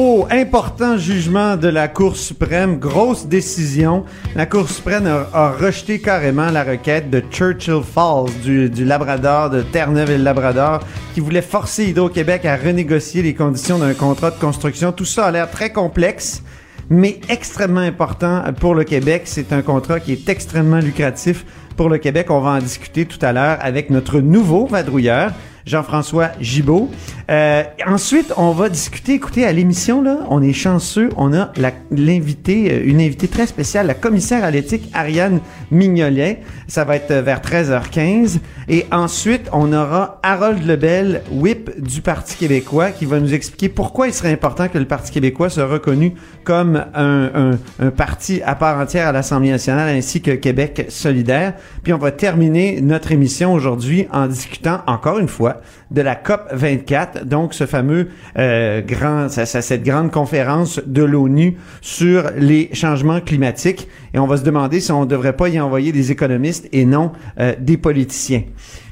Oh, important jugement de la Cour suprême, grosse décision. La Cour suprême a, rejeté carrément la requête de Churchill Falls, du, du Labrador, de Terre-Neuve et le Labrador, qui voulait forcer Hydro-Québec à renégocier les conditions d'un contrat de construction. Tout ça a l'air très complexe, mais extrêmement important pour le Québec. C'est un contrat qui est extrêmement lucratif pour le Québec. On va en discuter tout à l'heure avec notre nouveau vadrouilleur. Jean-François Gibault. Euh, ensuite, on va discuter, écoutez, à l'émission, là, on est chanceux, on a l'invité, euh, une invitée très spéciale, la commissaire à l'éthique Ariane Mignolet. Ça va être euh, vers 13h15. Et ensuite, on aura Harold Lebel, whip du Parti québécois, qui va nous expliquer pourquoi il serait important que le Parti québécois soit reconnu comme un parti à part entière à l'Assemblée nationale, ainsi que Québec solidaire. Puis on va terminer notre émission aujourd'hui en discutant encore une fois de la COP 24, donc ce fameux euh, grand, cette grande conférence de l'ONU sur les changements climatiques. Et on va se demander si on ne devrait pas y envoyer des économistes et non euh, des politiciens.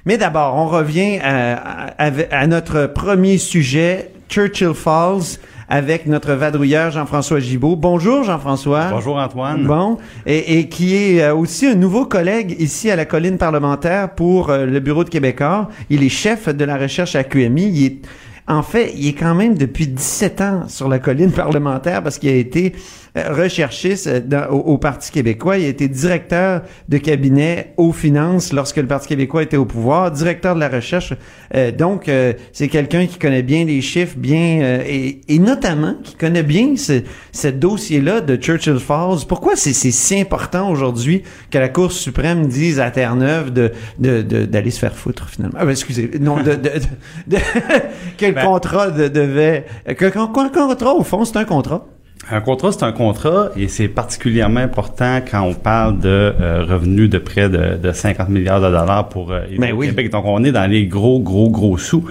Mais d'abord, on revient à- à notre premier sujet, Churchill Falls, avec notre vadrouilleur Jean-François Gibault. Bonjour Jean-François. Bonjour Antoine. Bon, et, et qui est euh, aussi un nouveau collègue ici à la colline parlementaire pour euh, le bureau de Québécois. Il est chef de la recherche à QMI. Il est, en fait, il est quand même depuis 17 ans sur la colline parlementaire parce qu'il a été recherchiste euh, dans- au, au Parti québécois. Il a été directeur de cabinet aux finances lorsque le Parti québécois était au pouvoir, directeur de la recherche. Euh, donc, euh, c'est quelqu'un qui connaît bien les chiffres, bien euh, et, et notamment qui connaît bien ce, ce dossier-là de Churchill Falls. Pourquoi c'est c'est si important aujourd'hui que la Cour suprême dise à Terre-Neuve de de- de- d'aller se faire foutre finalement? Ah, ben, excusez, non, de, de, de- de- que le Ben- contrat de- devait... Que, contrat, au fond, c'est un contrat. Un contrat, c'est un contrat et c'est particulièrement important quand on parle de euh, revenus de près de, de 50 milliards de dollars pour euh, Ben oui. Québec. Donc, on est dans les gros, gros, gros sous.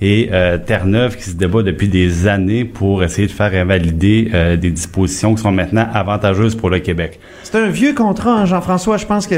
Et euh, Terre-Neuve qui se débat depuis des années pour essayer de faire invalider euh, des dispositions qui sont maintenant avantageuses pour le Québec. C'est un vieux contrat, hein, Jean-François. Je pense que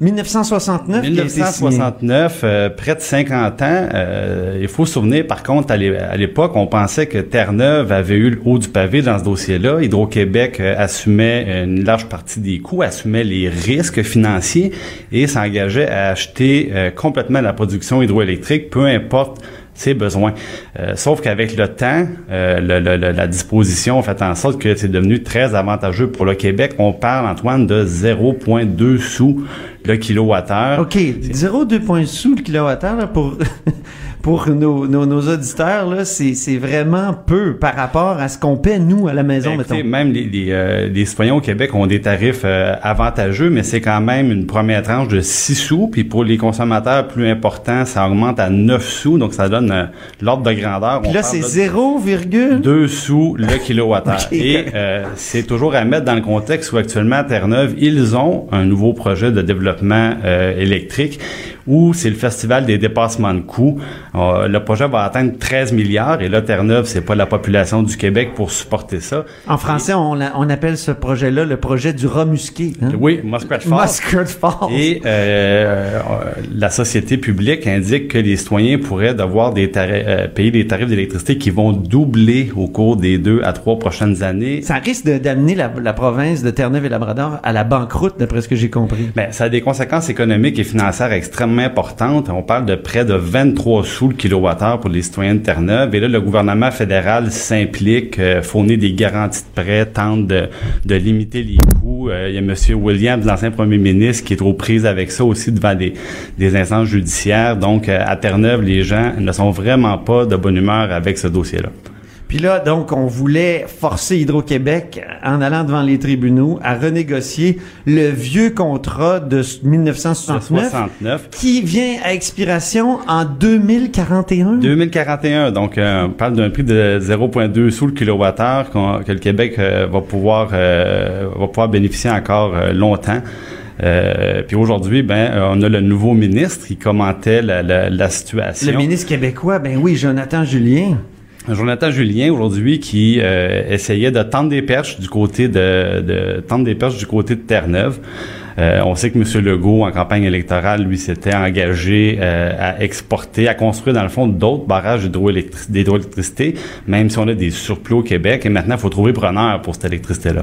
1969 qui a été signé. 1969, euh, près de 50 ans. euh, il faut se souvenir, par contre, à l'é- à l'époque, on pensait que Terre-Neuve avait eu le haut du pavé dans ce dossier-là. Hydro-Québec euh, assumait une large partie des coûts, assumait les risques financiers et s'engageait à acheter complètement la production hydroélectrique, peu importe ses besoins. Euh, sauf qu'avec le temps, euh, le- le- le- la disposition fait en sorte que c'est devenu très avantageux pour le Québec. On parle, Antoine, de 0,2 sous le kilowattheure. OK, 0,2 points sous le kilowattheure là, pour pour nos, nos, nos auditeurs là, c'est c'est vraiment peu par rapport à ce qu'on paie nous à la maison Ben, écoutez, mettons. même les, les, euh, les citoyens au Québec ont des tarifs euh, avantageux, mais c'est quand même une première tranche de 6 sous. Puis pour les consommateurs plus importants, ça augmente à 9 sous. Donc ça donne euh, l'ordre de grandeur. Puis là c'est de 0, 2 sous le kilowattheure. Ok. Et euh, c'est toujours à mettre dans le contexte où actuellement à Terre-Neuve, ils ont un nouveau projet de développement euh, électrique où c'est le festival des dépassements de coûts. Euh, le projet va atteindre 13 milliards et là Terre-Neuve, c'est pas la population du Québec pour supporter ça. En français, on, appelle ce projet-là le projet du rat musqué. Hein? Oui, Muskrat Falls. Falls. Et euh, euh, la société publique indique que les citoyens pourraient devoir des euh, payer des tarifs d'électricité qui vont doubler au cours des deux à trois prochaines années. Ça risque d'amener la, la province de Terre-Neuve et Labrador à la banqueroute, d'après ce que j'ai compris. Ben, ça a des conséquences économiques et financières extrêmement importantes. On parle de près de 23 sous le kilowattheure pour les citoyens de Terre-Neuve. Et là, le gouvernement fédéral s'implique, euh, fournit des garanties de prêt, tente de, limiter les coûts. Euh, il y a M. Williams, l'ancien premier ministre, qui est trop prise avec ça aussi devant des, des instances judiciaires. Donc, euh, à Terre-Neuve, les gens ne sont vraiment pas de bonne humeur avec ce dossier-là. Puis là, donc, on voulait forcer Hydro-Québec, en allant devant les tribunaux, à renégocier le vieux contrat de 1969 69. qui vient à expiration en 2041. 2041, donc euh, on parle d'un prix de 0,2 sous le kilowattheure qu'on- que le Québec euh, va pouvoir euh, va pouvoir bénéficier encore longtemps. Euh, puis aujourd'hui, ben, on a le nouveau ministre qui commentait la, la, la situation. Le ministre québécois, ben oui, Jonathan Julien. Jonathan Julien aujourd'hui qui euh, essayait de tendre des perches du côté de, tendre des perches du côté de Terre-Neuve. Euh, on sait que M. Legault, en campagne électorale, lui, s'était engagé euh, à exporter, à construire, dans le fond, d'autres barrages d'hydroélectri- d'hydroélectricité, même si on a des surplus au Québec. Et maintenant, il faut trouver preneur pour cette électricité-là.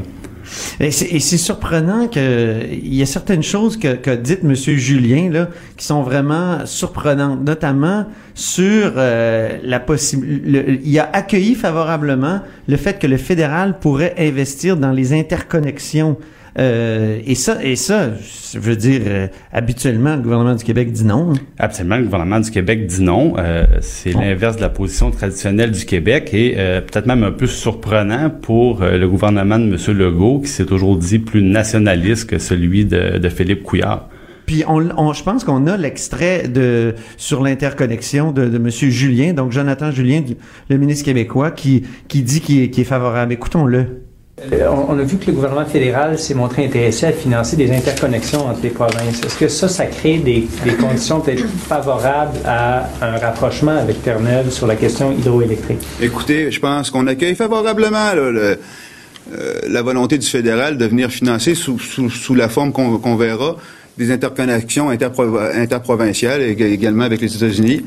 Et c'est surprenant que il y a certaines choses que, que dit M. Julien là qui sont vraiment surprenantes, notamment sur euh, la possibilité. Il a accueilli favorablement le fait que le fédéral pourrait investir dans les interconnexions. Euh, et ça, et ça, je veux dire, euh, habituellement, le gouvernement du Québec dit non. hein. Absolument, le gouvernement du Québec dit non. Euh, c'est Bon. l'inverse de la position traditionnelle du Québec et euh, peut-être même un peu surprenant pour euh, le gouvernement de M. Legault, qui s'est toujours dit plus nationaliste que celui de, de Philippe Couillard. Puis on, on- je pense qu'on a l'extrait de sur l'interconnexion de, de Monsieur Julien, donc Jonathan Julien, le ministre québécois, qui qui dit qu'il est, qu'il est favorable. Écoutons-le. Euh, On a vu que le gouvernement fédéral s'est montré intéressé à financer des interconnexions entre les provinces. Est-ce que ça, ça crée des, conditions peut-être favorables à un rapprochement avec Terre-Neuve sur la question hydroélectrique? Écoutez, je pense qu'on accueille favorablement euh, la volonté du fédéral de venir financer sous, la forme qu'on verra des interconnexions interpro- interprovinciales également avec les États-Unis.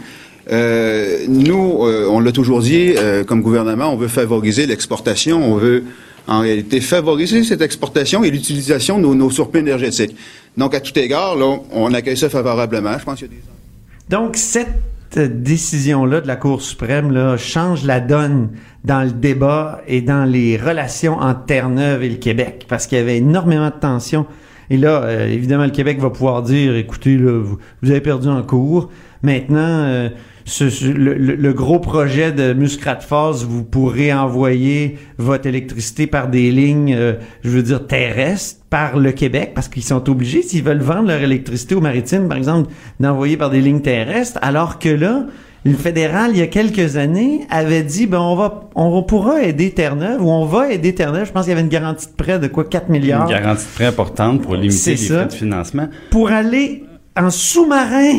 Euh, nous, on l'a toujours dit, comme gouvernement, on veut favoriser l'exportation, on veut en réalité favoriser cette exportation et l'utilisation de nos, nos surplus énergétiques. Donc, à tout égard, là, on accueille ça favorablement. Je pense qu'il y a des Donc cette décision-là de la Cour suprême là, change la donne dans le débat et dans les relations entre Terre-Neuve et le Québec, parce qu'il y avait énormément de tensions. Et là, euh, évidemment, le Québec va pouvoir dire, écoutez, là, vous, vous avez perdu en cours. Maintenant, euh, ce- ce- le, gros projet de Muscat Falls, vous pourrez envoyer votre électricité par des lignes, euh, je veux dire, terrestres, par le Québec, parce qu'ils sont obligés, s'ils veulent vendre leur électricité aux maritimes, par exemple, d'envoyer par des lignes terrestres, alors que là, le fédéral, il y a quelques années, avait dit, ben, on va, on pourra aider Terre-Neuve, ou on va aider Terre-Neuve. Je pense qu'il y avait une garantie de prêt de quoi, 4 milliards, Une garantie de prêt importante pour limiter les ça. frais de financement. pour aller en sous-marin.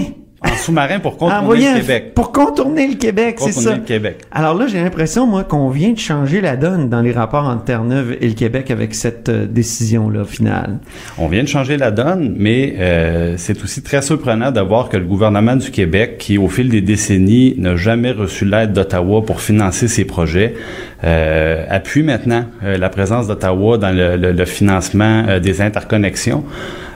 En sous-marin pour contourner envoyer le Québec. Pour contourner le Québec, c'est Contourner ça. le Québec. Alors là, j'ai l'impression, moi, qu'on vient de changer la donne dans les rapports entre Terre-Neuve et le Québec avec cette euh, décision-là finale. On vient de changer la donne, mais euh, c'est aussi très surprenant de voir que le gouvernement du Québec, qui au fil des décennies n'a jamais reçu l'aide d'Ottawa pour financer ses projets, euh, appuie maintenant euh, la présence d'Ottawa dans le, le- le financement euh, des interconnexions.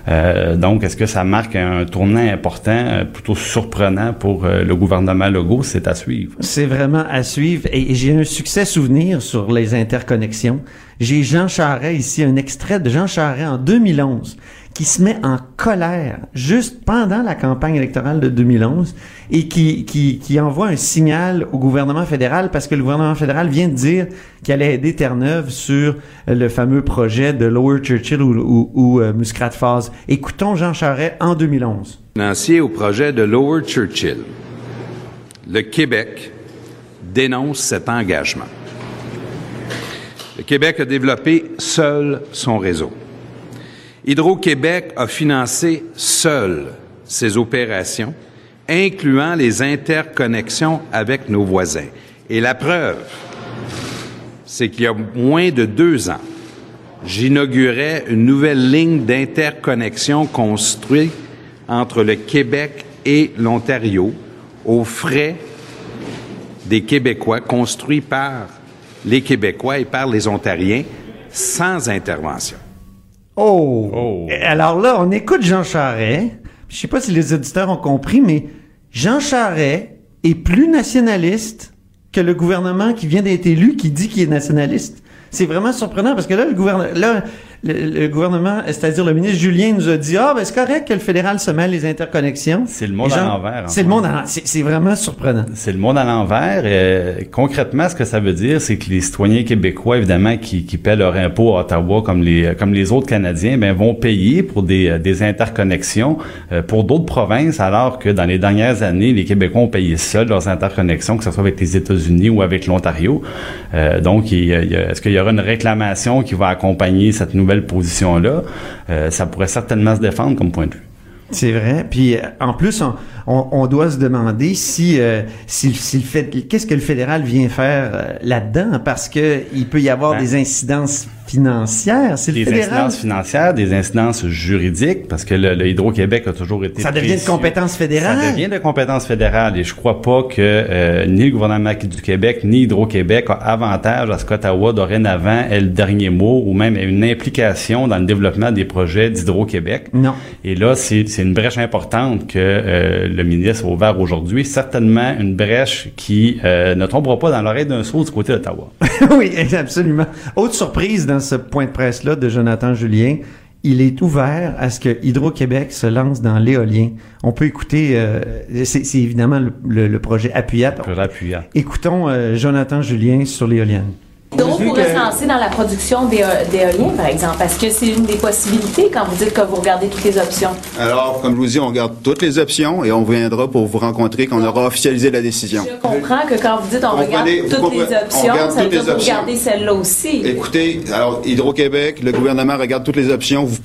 Euh, donc, est-ce que ça marque un tournant important, euh, plutôt surprenant pour euh, le gouvernement Legault? C'est à suivre. C'est vraiment à suivre. Et, et j'ai un succès souvenir sur les interconnexions. J'ai Jean Charest ici, un extrait de Jean Charest en 2011, qui se met en colère juste pendant la campagne électorale de 2011 et qui, qui, qui envoie un signal au gouvernement fédéral parce que le gouvernement fédéral vient de dire qu'il allait aider Terre-Neuve sur euh, le fameux projet de Lower Churchill ou, ou, ou, euh, Falls. Écoutons Jean Charest en 2011. financier au projet de Lower Churchill. Le Québec dénonce cet engagement. Le Québec a développé seul son réseau. Hydro-Québec a financé seul ses opérations, incluant les interconnexions avec nos voisins. Et la preuve, c'est qu'il y a moins de deux ans, j'inaugurais une nouvelle ligne d'interconnexion construite entre le Québec et l'Ontario aux frais des Québécois, construit par les Québécois et par les Ontariens, sans intervention. Oh. Oh. Alors là, on écoute Jean Charest. Je sais pas si les auditeurs ont compris, mais Jean Charest est plus nationaliste que le gouvernement qui vient d'être élu qui dit qu'il est nationaliste. C'est vraiment surprenant parce que là, le gouvernement, là, le, le gouvernement, c'est-à-dire le ministre Julien nous a dit ah ben c'est correct que le fédéral se mêle les interconnexions. C'est le monde à l'envers. en C'est le monde à l'envers. C'est vraiment surprenant. C'est le monde à l'envers. Euh, concrètement, ce que ça veut dire, c'est que les citoyens québécois, évidemment, qui, qui paient leur impôt à Ottawa comme les comme les autres Canadiens, ben vont payer pour des, des interconnexions euh, pour d'autres provinces, alors que dans les dernières années, les Québécois ont payé seuls leurs interconnexions, que ce soit avec les États-Unis ou avec l'Ontario. Euh, donc, est-ce qu'il y aura une réclamation qui va accompagner cette nouvelle position-là Euh, Ça pourrait certainement se défendre comme point de vue. C'est vrai. Puis euh, en plus, on, on, on doit se demander si, euh, si, si le fait, qu'est-ce que le fédéral vient faire euh, là-dedans, parce que il peut y avoir Ben, des incidences financières. C'est des fédéral. incidences financières, des incidences juridiques, parce que le, le Hydro-Québec a toujours été Ça devient de compétence fédérale? Ça devient de compétence fédérale et je crois pas que euh, ni le gouvernement du Québec ni Hydro-Québec a avantage à ce qu'Ottawa dorénavant ait le dernier mot ou même ait une implication dans le développement des projets d'Hydro-Québec. Non. Et là, c'est une brèche importante que euh, le ministre a ouvert aujourd'hui. Certainement une brèche qui euh, ne tombera pas dans l'oreille d'un sourd du côté d'Ottawa. oui, absolument. Autre surprise dans ce point de presse-là de Jonathan Julien, il est ouvert à ce que Hydro-Québec se lance dans l'éolien. On peut écouter, euh, c'est évidemment le, le- le projet Appuyat. Écoutons euh, Jonathan Julien sur l'éolienne. Hydro Vu pourrait se lancer dans la production d'éo- d'éolien, par exemple, parce que c'est une des possibilités quand vous dites que vous regardez toutes les options. Alors, comme je vous dis, on regarde toutes les options et on viendra pour vous rencontrer quand on aura officialisé la décision. Je comprends que quand vous dites on Vous regarde toutes les on options, regarde ça veut dire que vous regardez celle-là aussi. Écoutez, alors, Hydro-Québec, le gouvernement regarde toutes les options. Vous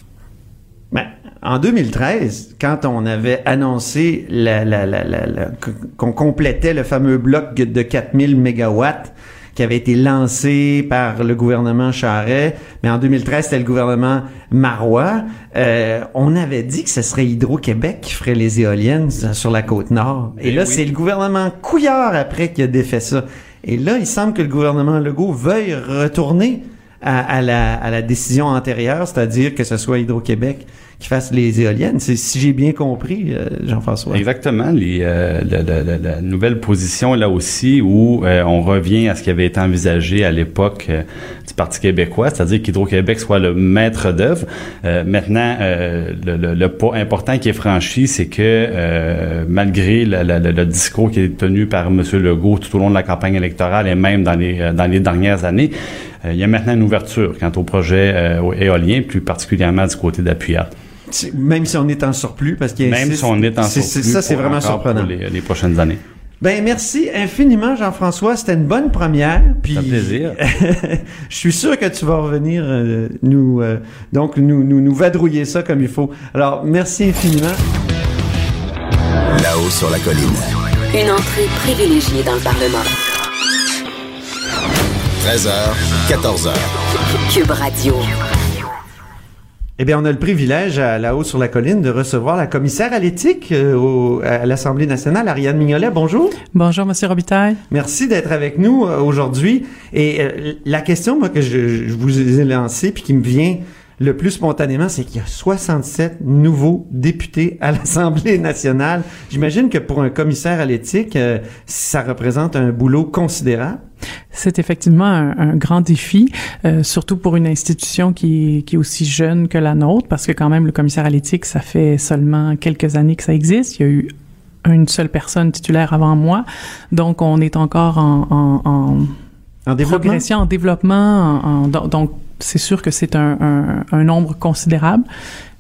Ben, en 2013, quand on avait annoncé la- la- la- la- la- qu'on complétait le fameux bloc de 4000 mégawatts qui avait été lancé par le gouvernement Charret, mais en 2013, c'était le gouvernement Marois, euh, on avait dit que ce serait Hydro-Québec qui ferait les éoliennes sur la côte nord. Et Ben là, oui. c'est le gouvernement Couillard après qui a défait ça. Et là, il semble que le gouvernement Legault veuille retourner à, à la, à la décision antérieure, c'est-à-dire que ce soit Hydro-Québec qui fasse les éoliennes. C'est si j'ai bien compris, euh, Jean-François. Exactement. Les, euh, la, la- la- nouvelle position là aussi où euh, on revient à ce qui avait été envisagé à l'époque euh, du Parti québécois, c'est-à-dire qu'Hydro-Québec soit le maître d'œuvre. Euh, maintenant, le, le- le pas important qui est franchi, c'est que malgré le discours qui est tenu par M. Legault tout au long de la campagne électorale et même dans les, dans les dernières années, il y a maintenant une ouverture quant au projet euh, éolien, plus particulièrement du côté d'Appuyat. Même si on est en surplus, parce qu'il Même insiste- si on est en surplus. c'est- Ça, c'est vraiment surprenant. Pour les, les prochaines années. Ben merci infiniment, Jean-François. C'était une bonne première. Puis Ça plaisir. je suis sûr que tu vas revenir euh, nous euh, donc nous, nous nous vadrouiller ça comme il faut. Alors merci infiniment. Là-haut sur la colline. Une entrée privilégiée dans le Parlement. 13h, 14h. Cube Radio. Eh bien, on a le privilège à la haut sur la colline de recevoir la commissaire à l'éthique euh, à l'Assemblée nationale, Ariane Mignolet. Bonjour. Bonjour, Monsieur Robitaille. Merci d'être avec nous euh, aujourd'hui. Et euh, la question moi, que je, je vous ai lancée puis qui me vient le plus spontanément, c'est qu'il y a 67 nouveaux députés à l'Assemblée nationale. J'imagine que pour un commissaire à l'éthique, euh, ça représente un boulot considérable. C'est effectivement un, un grand défi, euh, surtout pour une institution qui, est- qui est aussi jeune que la nôtre, parce que quand même, le commissaire à l'éthique, ça fait seulement quelques années que ça existe. Il y a eu une seule personne titulaire avant moi, donc on est encore en, en, en En développement? progression, en développement. en- en- donc- donc, c'est sûr que c'est un, nombre considérable,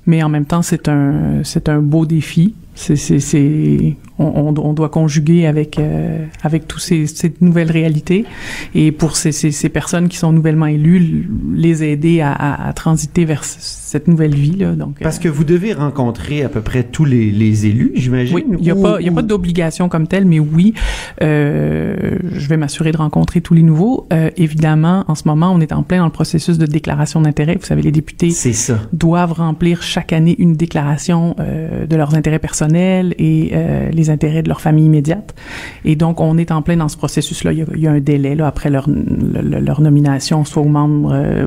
mais en même temps, c'est un, c'est un beau défi. C'est, c'est, c'est, on, on, on doit conjuguer avec, euh, avec toutes ces, ces nouvelles réalités. Et pour ces, ces, ces personnes qui sont nouvellement élues, les aider à, à, à transiter vers cette nouvelle vie. Là. Donc, Parce euh, que vous devez rencontrer à peu près tous les, les élus, j'imagine. oui, il n'y a, ou- pas, il y a pas ou- d'obligation comme telle, mais oui, euh, je vais m'assurer de rencontrer tous les nouveaux. Euh, évidemment, en ce moment, on est en plein dans le processus de déclaration d'intérêt. Vous savez, les députés C'est ça. doivent remplir chaque année une déclaration euh, de leurs intérêts personnels et euh, les intérêts de leur famille immédiate. Et donc, on est en plein dans ce processus-là. Il y a, un délai après leur, le- le- leur nomination, soit aux membres, euh,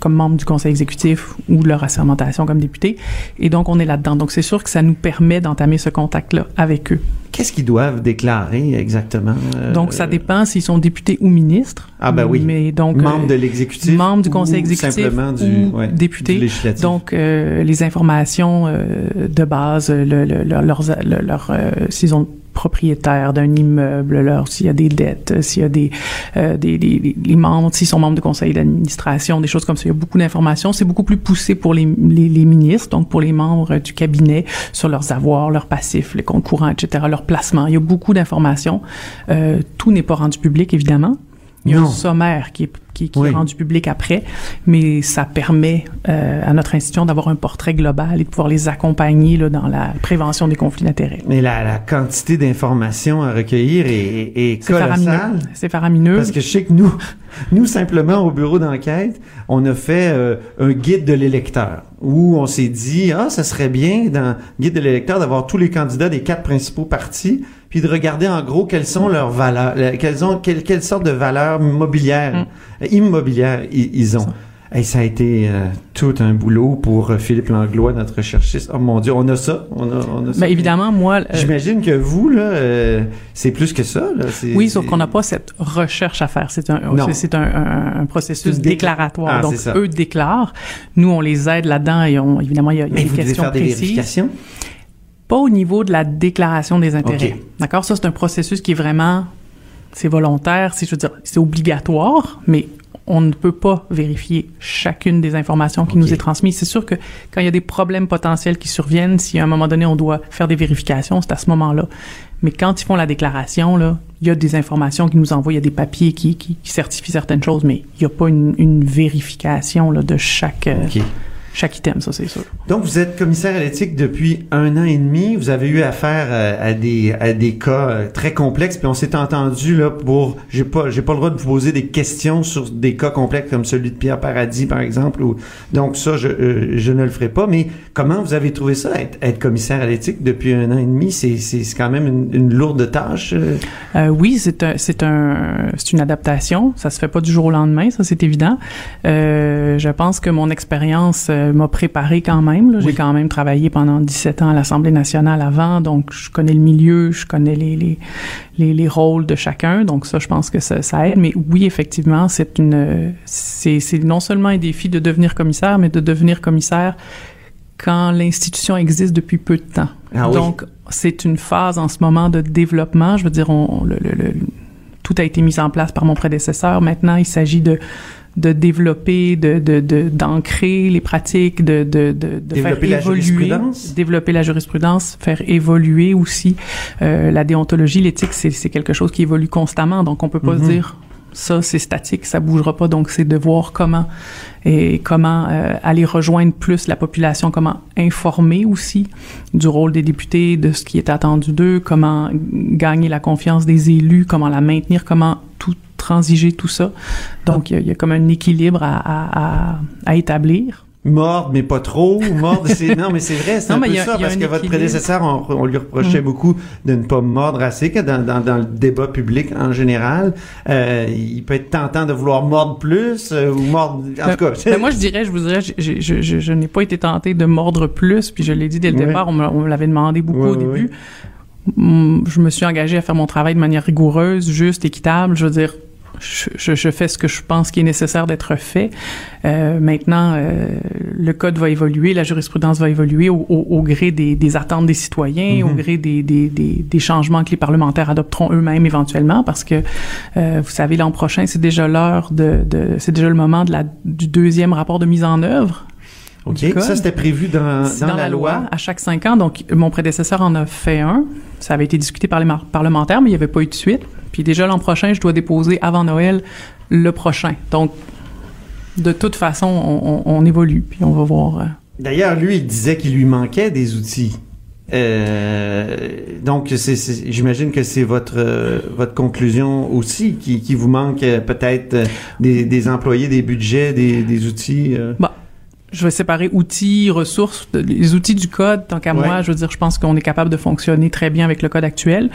comme membre du conseil exécutif ou leur assermentation comme député. Et donc, on est là-dedans. Donc, c'est sûr que ça nous permet d'entamer ce contact-là avec eux. Qu'est-ce qu'ils doivent déclarer exactement? euh, Donc, ça dépend s'ils sont députés ou ministres. Ah, ben oui. Mais donc, Membres euh, de l'exécutif. membres du ou conseil exécutif Simplement du, ou ouais, députés. du législatif. Donc, euh, les informations de base, le, leur, s'ils ont propriétaire d'un immeuble, leur, s'il y a des dettes, s'il y a des, euh, des, des- membres, s'ils sont membres de conseil d'administration, des choses comme ça. Il y a beaucoup d'informations. C'est beaucoup plus poussé pour les, les, les ministres, donc pour les membres du cabinet, sur leurs avoirs, leurs passifs, les comptes courants, etc., leurs placements. Il y a beaucoup d'informations. Euh, tout n'est pas rendu public, évidemment. Il y a Non. un sommaire qui est, qui, qui Oui. est rendu public après, mais ça permet euh, à notre institution d'avoir un portrait global et de pouvoir les accompagner là, dans la prévention des conflits d'intérêts. Mais la, la quantité d'informations à recueillir est, est, est C'est faramineux. colossale. C'est faramineux. Parce que je sais que nous, nous simplement au bureau d'enquête, on a fait euh, un guide de l'électeur où on s'est dit ah ça serait bien dans le guide de l'électeur d'avoir tous les candidats des quatre principaux partis puis de regarder en gros quelles sont leurs valeurs, euh, quelles ont quelles, quelles sortes de valeurs mobilières, euh, immobilières ils ont. Et ça a été euh, tout un boulot pour euh, Philippe Langlois, notre recherchiste. Oh mon Dieu, on a ça, on a, on a ça. Ben, évidemment, moi, euh, J'imagine que vous là, euh, c'est plus que ça. Là. Oui, sauf qu'on n'a pas cette recherche à faire. C'est un, c'est- un, un- un processus déclaratoire. Ah, Donc, eux déclarent. Nous, on les aide là-dedans et on, évidemment, il y a, y a Mais des vous devez questions des précises. vérifications. Pas au niveau de la déclaration des intérêts. OK. D'accord? Ça, c'est un processus qui est vraiment, c'est volontaire, c'est, je veux dire, c'est obligatoire, mais on ne peut pas vérifier chacune des informations qui nous est transmise. C'est sûr que quand il y a des problèmes potentiels qui surviennent, si à un moment donné on doit faire des vérifications, c'est à ce moment-là. Mais quand ils font la déclaration, là, il y a des informations qui nous envoient, il y a des papiers qui, qui, qui certifient certaines choses, mais il n'y a pas une, une vérification là, de chaque, euh, OK. Chaque item, ça c'est sûr. Donc, vous êtes commissaire à l'éthique depuis un an et demi. Vous avez eu affaire euh, à des à des cas euh, très complexes. Puis on s'est entendu là pour j'ai pas j'ai pas le droit de vous poser des questions sur des cas complexes comme celui de Pierre Paradis par exemple. Ou, donc ça je euh, je ne le ferai pas. Mais comment vous avez trouvé ça être, être commissaire à l'éthique depuis un an et demi? C'est c'est quand même une, une lourde tâche. Euh, oui, c'est un, c'est un, c'est une adaptation. Ça se fait pas du jour au lendemain, ça c'est évident. Euh, je pense que mon expérience euh, m'a préparé quand même. J'ai quand même travaillé pendant 17 ans à l'Assemblée nationale avant, donc je connais le milieu, je connais les, les, les, les rôles de chacun. Donc ça, je pense que ça, ça aide. Mais oui, effectivement, c'est une, c'est, c'est non seulement un défi de devenir commissaire, mais de devenir commissaire quand l'institution existe depuis peu de temps. Ah oui. Donc, c'est une phase en ce moment de développement. Je veux dire, on, le, le- le- tout a été mis en place par mon prédécesseur. Maintenant, il s'agit de de développer, de de- de- d'ancrer les pratiques, de de de, de faire Développer la évoluer, jurisprudence? développer la jurisprudence, faire évoluer aussi euh, la déontologie, l'éthique. C'est quelque chose qui évolue constamment. Donc, on peut pas se dire ça c'est statique, ça bougera pas. Donc, c'est de voir comment et comment euh, aller rejoindre plus la population, comment informer aussi du rôle des députés, de ce qui est attendu d'eux, comment gagner la confiance des élus, comment la maintenir, comment tout transiger tout ça. Donc, il y y, a comme un équilibre à, à, à, à établir. Mordre, mais pas trop. Mordre, c'est non, mais c'est vrai, c'est Non, un mais peu il y a- ça parce que votre équilibre. prédécesseur, on, on lui reprochait Mm. beaucoup de ne pas mordre assez que dans, dans, dans le débat public en général. Euh, il peut être tentant de vouloir mordre plus euh, ou mordre. En Ben- tout cas, ben moi, je dirais, je vous dirais, je, je, je, je- je n'ai pas été tenté de mordre plus, puis je l'ai dit dès le départ, on me, l'avait demandé beaucoup au début. Hum, Je me suis engagé à faire mon travail de manière rigoureuse, juste, équitable. Je veux dire, je, je, je fais ce que je pense qui est nécessaire d'être fait. Euh, maintenant, euh, le code va évoluer, la jurisprudence va évoluer au, au, au gré des, des attentes des citoyens, Mhm. au gré des, des, des, des changements que les parlementaires adopteront eux-mêmes éventuellement, parce que euh, vous savez, l'an prochain, c'est déjà l'heure de, de c'est déjà le moment de la, du deuxième rapport de mise en œuvre. Ok, ça c'était prévu dans, dans, la, loi. à chaque cinq ans. Donc, mon prédécesseur en a fait un. Ça avait été discuté par les parlementaires, mais il n'y avait pas eu de suite. Puis déjà l'an prochain, je dois déposer avant Noël le prochain. Donc, de toute façon, on, on- on évolue, puis on va voir. euh. D'ailleurs, lui, il disait qu'il lui manquait des outils. Euh, donc, c'est, j'imagine que c'est votre euh, votre conclusion aussi qui, qui vous manque euh, peut-être des, des employés, des budgets, des, des outils. euh. Je vais séparer outils, ressources. Les outils du code, tant qu'à Ouais. moi, je veux dire, je pense qu'on est capable de fonctionner très bien avec le code actuel.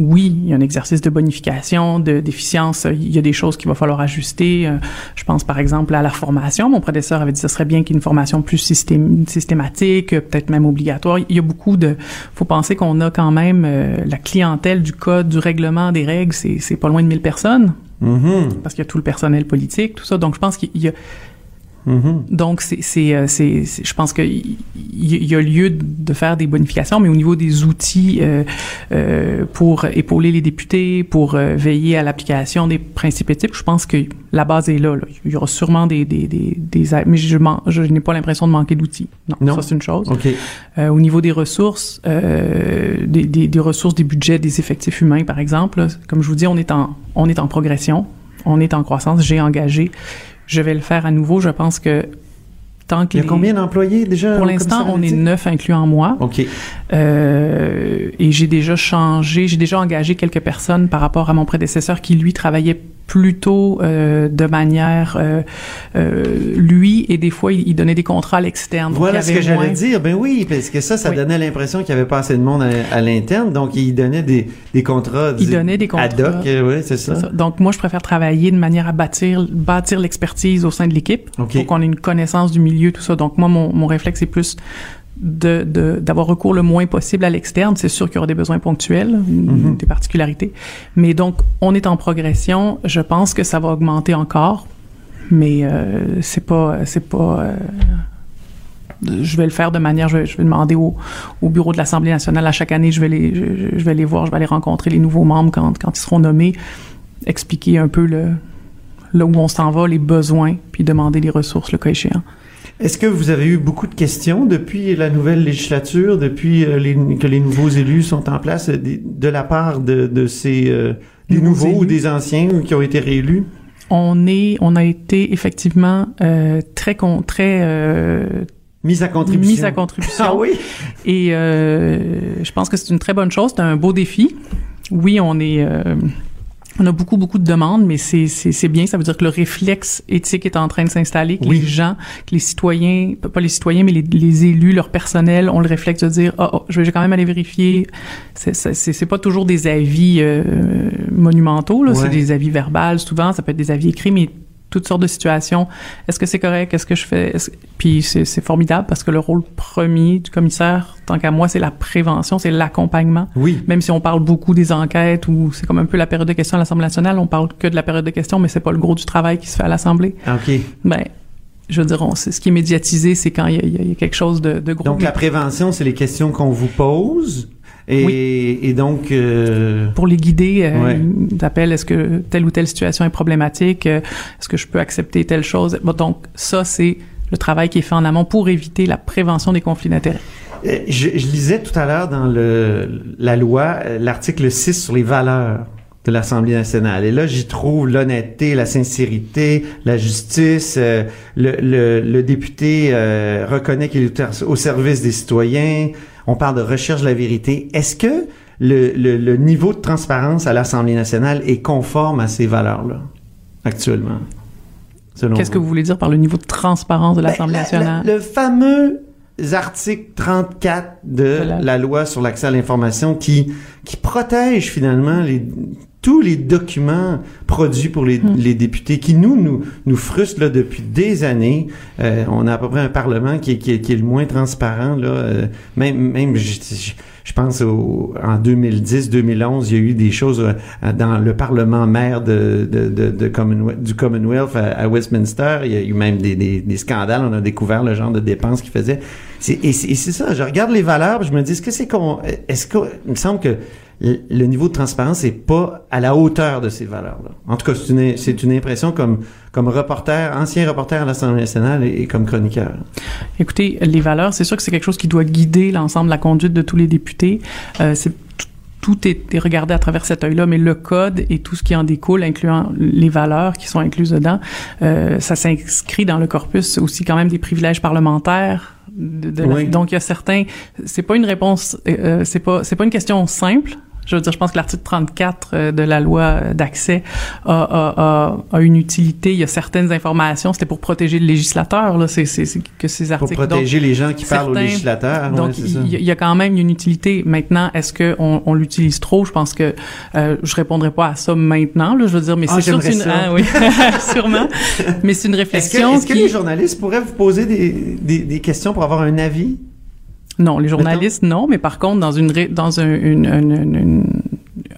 oui, il y a un exercice de bonification, de d'efficience. Il y a des choses qu'il va falloir ajuster. Euh, je pense par exemple à la formation. Mon prédécesseur avait dit que ce serait bien qu'il y ait une formation plus systématique, peut-être même obligatoire. Il y a beaucoup de. Faut penser qu'on a quand même euh, la clientèle du code, du règlement, des règles. C'est c'est pas loin de 1000 personnes. Mm-hmm. Parce qu'il y a tout le personnel politique, tout ça. Donc je pense qu'il y a Mm-hmm. donc, c'est, c'est, euh, c'est, c'est- je pense qu'il y, y a lieu de faire des bonifications, mais au niveau des outils euh, euh, pour épauler les députés, pour euh, veiller à l'application des principes éthiques, je pense que la base est là. là. Il y aura sûrement des, des, des, des mais je, man- je n'ai pas l'impression de manquer d'outils. Non, Non? ça c'est une chose. OK. Euh, au niveau des ressources, euh, des, des, des ressources, des budgets, des effectifs humains, par exemple, là, comme je vous dis, on est en, on est en progression, on est en croissance. J'ai engagé, je vais le faire à nouveau. Je pense que tant que Il y a les- combien d'employés déjà? pour l'instant, on est neuf incluant moi. OK. Euh, et j'ai déjà changé, j'ai déjà engagé quelques personnes par rapport à mon prédécesseur qui lui travaillait plutôt euh, de manière euh, euh, lui et des fois il, il donnait des contrats à l'externe. Voilà il y ce que avait j'allais moins- dire. Ben oui, parce que ça, ça Oui. donnait l'impression qu'il n'y avait pas assez de monde à, à l'interne. Donc, il donnait des, des contrats. Il donnait des contrats. Ad hoc, oui, c'est ça. Donc moi, je préfère travailler de manière à bâtir, bâtir l'expertise au sein de l'équipe OK. pour qu'on ait une connaissance du milieu, tout ça. Donc moi, mon, mon réflexe est plus de de- d'avoir recours le moins possible à l'externe. C'est sûr qu'il y aura des besoins ponctuels, Mhm. des particularités. Mais donc, on est en progression. Je pense que ça va augmenter encore. Mais euh, c'est pas... C'est pas euh, je vais le faire de manière, je vais, je vais demander au, au bureau de l'Assemblée nationale à chaque année, je vais les, je, je vais les voir, je vais aller rencontrer les nouveaux membres quand, quand ils seront nommés, expliquer un peu le, là où on s'en va, les besoins, puis demander les ressources le cas échéant. Est-ce que vous avez eu beaucoup de questions depuis la nouvelle législature, depuis euh, les- que les nouveaux élus sont en place, euh, de la part de, de ces euh, des Nouveaux nouveaux ou des anciens qui ont été réélus? On est, on a été effectivement euh, très con, très euh, Mise à contribution. mis à contribution. Ah oui? Et je pense que c'est une très bonne chose. C'est un beau défi. Oui, on est, on a beaucoup beaucoup de demandes, mais c'est c'est c'est bien. Ça veut dire que le réflexe éthique est en train de s'installer, que Oui. les gens, que les citoyens, pas les citoyens, mais les, les élus, leur personnel, ont le réflexe de dire, oh, oh, je vais quand même aller vérifier. C'est c'est c'est c'est pas toujours des avis euh, monumentaux, là. Ouais. C'est des avis verbales souvent. Ça peut être des avis écrits, mais toutes sortes de situations. Est-ce que c'est correct? Est-ce que je fais? Est-ce- Puis c'est formidable parce que le rôle premier du commissaire, tant qu'à moi, c'est la prévention, c'est l'accompagnement. Oui. Même si on parle beaucoup des enquêtes ou c'est comme un peu la période de questions à l'Assemblée nationale, on parle que de la période de questions, mais c'est pas le gros du travail qui se fait à l'Assemblée. Ah, OK. Ben, je veux dire, on, ce qui est médiatisé, c'est quand y y il y a quelque chose de, de gros. Donc, la prévention, c'est les questions qu'on vous pose. Et, et donc, euh, pour les guider, euh, Ouais. ils appellent est-ce que telle ou telle situation est problématique, euh, est-ce que je peux accepter telle chose? Bon, donc ça c'est le travail qui est fait en amont pour éviter la prévention des conflits d'intérêts. Euh, Je, je lisais tout à l'heure dans le, la loi euh, l'article 6 sur les valeurs de l'Assemblée nationale. Et là, j'y trouve l'honnêteté, la sincérité, la justice. euh, le, le, le député euh, reconnaît qu'il est au service des citoyens. On parle de recherche de la vérité. Est-ce que le, le, le niveau de transparence à l'Assemblée nationale est conforme à ces valeurs-là actuellement? Qu'est-ce que vous? voulez dire par le niveau de transparence de ben, l'Assemblée la- nationale? la- le fameux article 34 de la- loi sur l'accès à l'information qui, qui protège finalement les, tous les documents produits pour les, Hmm. les députés qui nous, nous, nous frustrent là, depuis des années. Euh, on a à peu près un Parlement qui est, qui est, qui est le moins transparent. Là, euh, même, même je, je- je pense au, en 2010-2011, il y a eu des choses euh, dans le Parlement maire de, de, de, de Commonwealth- du Commonwealth à, à Westminster. Il y a eu même des, des, des scandales. On a découvert le genre de dépenses qu'ils faisaient. C'est- Et c'est ça. Je regarde les valeurs, je me dis, est-ce que c'est qu'on, est-ce que, il me semble que le niveau de transparence n'est pas à la hauteur de ces valeurs-là. En tout cas, c'est une, c'est une impression comme, comme reporter, ancien reporter à l'Assemblée nationale et, et comme chroniqueur. Écoutez, les valeurs, c'est sûr que c'est quelque chose qui doit guider l'ensemble de la conduite de tous les députés. Euh, c'est tout- est, est regardé à travers cet œil-là, mais le code et tout ce qui en découle, incluant les valeurs qui sont incluses dedans, euh, ça s'inscrit dans le corpus aussi quand même des privilèges parlementaires. De, de la- Oui. donc il y a certains, c'est pas une réponse, euh, c'est pas c'est pas une question simple. Je veux dire, je pense que l'article 34 euh, de la loi d'accès a, a, a, a, une utilité. Il y a certaines informations. C'était pour protéger le législateur. Là, c'est, que ces articles. Pour protéger les gens qui parlent au législateur. Donc, il y, y, a quand même une utilité. Maintenant, est-ce que on, l'utilise trop? Je pense que euh, je répondrai pas à ça maintenant. Là, je veux dire, mais ah, c'est sûr, une... ah, oui, sûrement. Mais c'est une réflexion. Est-ce que, est que les journalistes pourraient vous poser des, des, des questions pour avoir un avis? Non, les journalistes, non, mais par contre, dans une dans un, une, une, une,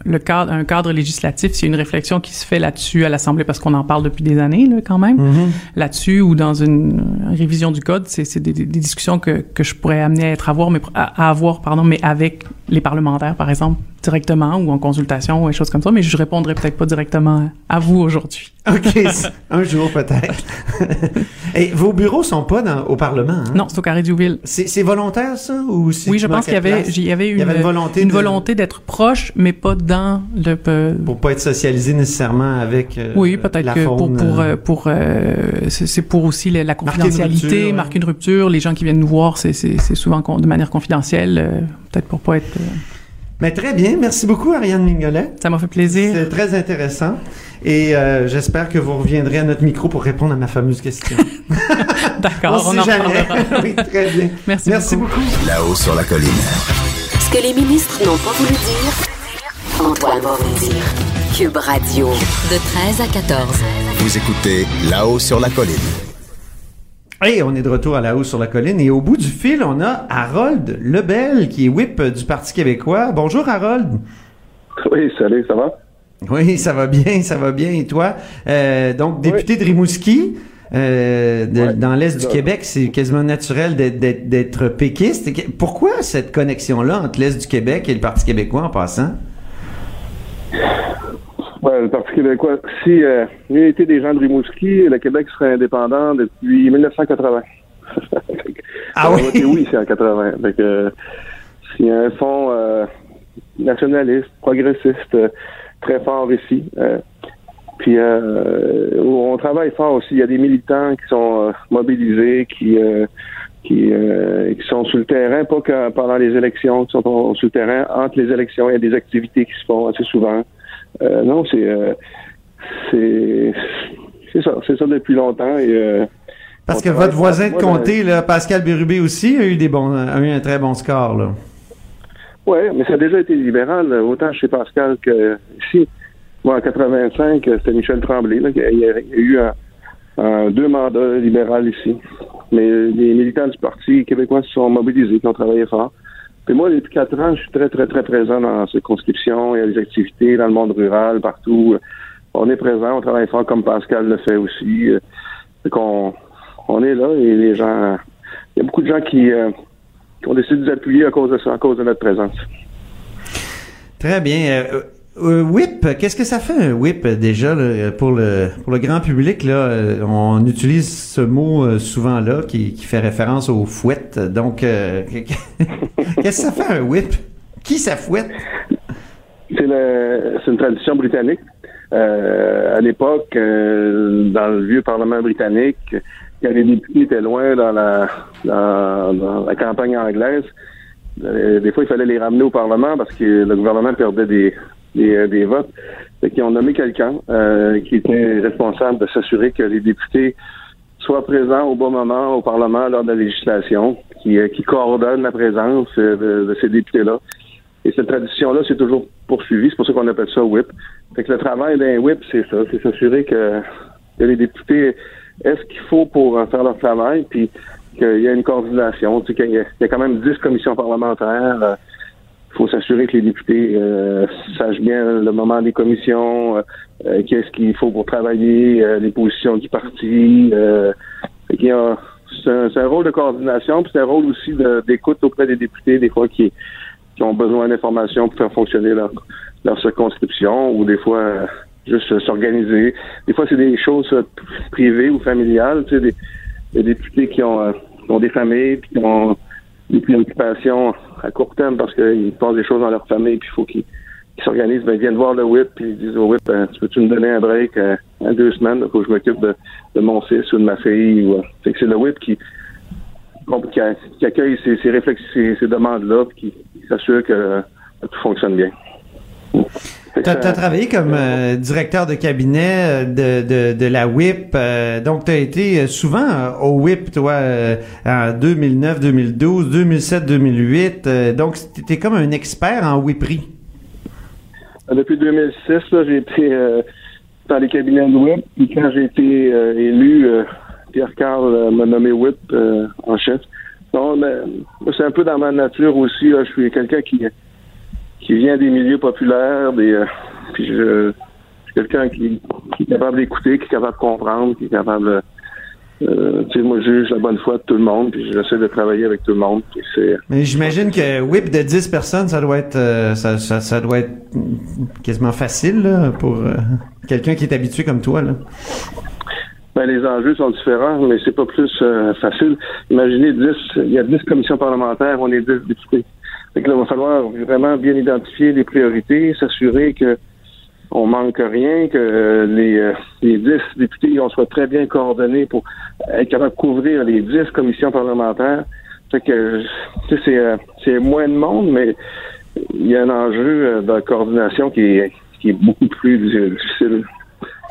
le cadre, un cadre législatif, c'est une réflexion qui se fait là-dessus à l'Assemblée parce qu'on en parle depuis des années, là, quand même. Mm-hmm. Là-dessus ou dans une révision du code, c'est des, des, discussions que, que je pourrais amener à être à avoir, mais à avoir, pardon, mais avec les parlementaires, par exemple, directement ou en consultation ou des choses comme ça, mais je répondrai peut-être pas directement à vous aujourd'hui. OK, un jour peut-être. Et vos bureaux sont pas dans, au Parlement, hein? Non, c'est au Carré Duville. C'est volontaire, ça? Ou oui, je pense qu'il y avait, il y avait une, y avait une volonté, une volonté d'être proche, mais pas dans le... Pour pas être socialisé nécessairement avec euh, Oui, peut-être que pour... pour, euh, pour euh, c'est pour aussi la, la confidentialité, marquer une, rupture, une rupture. Les gens qui viennent nous voir, c'est souvent de manière confidentielle, euh, peut-être pour pas être... Mais très bien. Merci beaucoup, Ariane Mingolet. Ça m'a fait plaisir. C'est très intéressant. Et euh, j'espère que vous reviendrez à notre micro pour répondre à ma fameuse question. D'accord, on, on en jamais. oui, très bien. Merci, Merci beaucoup. beaucoup. Là-haut sur la colline. Ce que les ministres n'ont pas voulu dire, Antoine va vous dire. Cube Radio, de 13 à 14. Vous écoutez Là-haut sur la colline. Hey, on est de retour à la hausse sur la colline et au bout du fil, on a Harold Lebel qui est whip du Parti québécois. Bonjour Harold. Oui, salut, ça va? Oui, ça va bien, ça va bien. Et toi? Euh, donc, député oui. de Rimouski, euh, de, ouais, dans l'Est du Québec, c'est quasiment naturel d'être péquiste. Pourquoi cette connexion-là entre l'Est du Québec et le Parti québécois en passant? Ouais, le Parti québécois. Si euh, il y était des gens de Rimouski, le Québec serait indépendant depuis 1980. ah oui? oui, c'est en 80. Donc, euh, s'il y a un fond euh, nationaliste, progressiste, euh, très fort ici. Euh, puis euh, on travaille fort aussi. Il y a des militants qui sont euh, mobilisés, qui qui, qui sont sur le terrain, pas que pendant les élections, qui sont sur le terrain entre les élections. Il y a des activités qui se font assez souvent. Euh, non, c'est euh, c'est c'est ça, c'est ça depuis longtemps et euh, parce que votre voisin de comté, là, Pascal Bérubé aussi, a eu des bons, a eu un très bon score là. Oui, mais ça a déjà été libéral, autant chez Pascal que ici. Moi, en 85, c'était Michel Tremblay. Là, il, y a, il y a eu un, un, deux mandats libéraux ici. Mais les militants du Parti québécois se sont mobilisés, qui ont travaillé fort. Puis moi, depuis quatre ans, je suis très, très, très présent dans ces conscriptions. Il y a des activités dans le monde rural, partout. On est présent, on travaille fort comme Pascal le fait aussi. Donc on, on est là et les gens. Il y a beaucoup de gens qui, euh, qui ont décidé de nous appuyer à cause de ça, à cause de notre présence. Très bien. Euh, euh, whip, qu'est-ce que ça fait un whip déjà pour le pour le grand public là On utilise ce mot souvent là qui, fait référence aux fouettes. Donc, euh, qu'est-ce que ça fait un whip? Qui ça fouette? C'est une tradition britannique. Euh, à l'époque, euh, dans le vieux Parlement britannique, quand les députés étaient loin dans la dans la campagne anglaise, des fois il fallait les ramener au Parlement parce que le gouvernement perdait des des, des votes. Qu'ils ont nommé quelqu'un euh, qui était responsable de s'assurer que les députés soient présents au bon moment au Parlement lors de la législation, qui, euh, qui coordonne la présence euh, de, de ces députés-là. Et cette tradition-là, c'est toujours poursuivie. C'est pour ça qu'on appelle ça whip. Fait que le travail d'un whip, c'est ça. C'est s'assurer que, les députés aient ce qu'il faut pour faire leur travail, puis qu'il y a une coordination. Tu sais, qu'il y, a quand même dix commissions parlementaires. Il faut s'assurer que les députés euh, sachent bien le moment des commissions, euh, qu'est-ce qu'il faut pour travailler, euh, les positions du parti. c'est un, un, rôle de coordination, puis c'est un rôle aussi d'écoute auprès des députés, des fois qui, qui ont besoin d'informations pour faire fonctionner leur, leur circonscription, ou des fois juste s'organiser. Des fois, c'est des choses privées ou familiales. Tu sais, des, des députés qui ont, qui ont des familles, puis qui ont des préoccupations à court terme parce qu'ils passent des choses dans leur famille puis il faut qu'ils qu s'organisent, ben, ils viennent voir le whip puis ils disent au whip, ben, tu peux-tu me donner un break euh, en deux semaines, faut que je m'occupe de, mon fils ou de ma fille. Ou, euh, c'est le whip qui, accueille ces, ces ces, demandes-là puis qui, s'assure que, que tout fonctionne bien. Tu as, travaillé comme euh, directeur de cabinet euh, de, de, de la WIP. Euh, donc, tu as été souvent au WIP, toi, en 2009, 2012, 2007, 2008. donc, tu es comme un expert en WIPRI. Depuis 2006, j'ai été dans les cabinets de WIP. Puis quand j'ai été élu, Pierre Carl m'a nommé WIP en chef. Donc, c'est un peu dans ma nature aussi. je suis quelqu'un qui qui vient des milieux populaires, des euh, puis je, suis quelqu'un qui, qui, est capable d'écouter, qui est capable de comprendre, qui est capable euh, tu sais, moi, je juge la bonne foi de tout le monde, puis j'essaie de travailler avec tout le monde. Mais j'imagine que whip de 10 personnes, ça doit être, euh, ça, ça, ça, doit être quasiment facile là, pour euh, quelqu'un qui est habitué comme toi. Là. Ben, les enjeux sont différents, mais c'est pas plus facile. Imaginez 10, il y a 10 commissions parlementaires, on est 10 députés. Fait que il va falloir vraiment bien identifier les priorités, s'assurer que on manque rien, que euh, les, euh, les 10 députés on soit très bien coordonnés pour être capable de couvrir les 10 commissions parlementaires. Fait que c'est, euh, c'est moins de monde, mais il y a un enjeu de coordination qui est, qui est beaucoup plus difficile.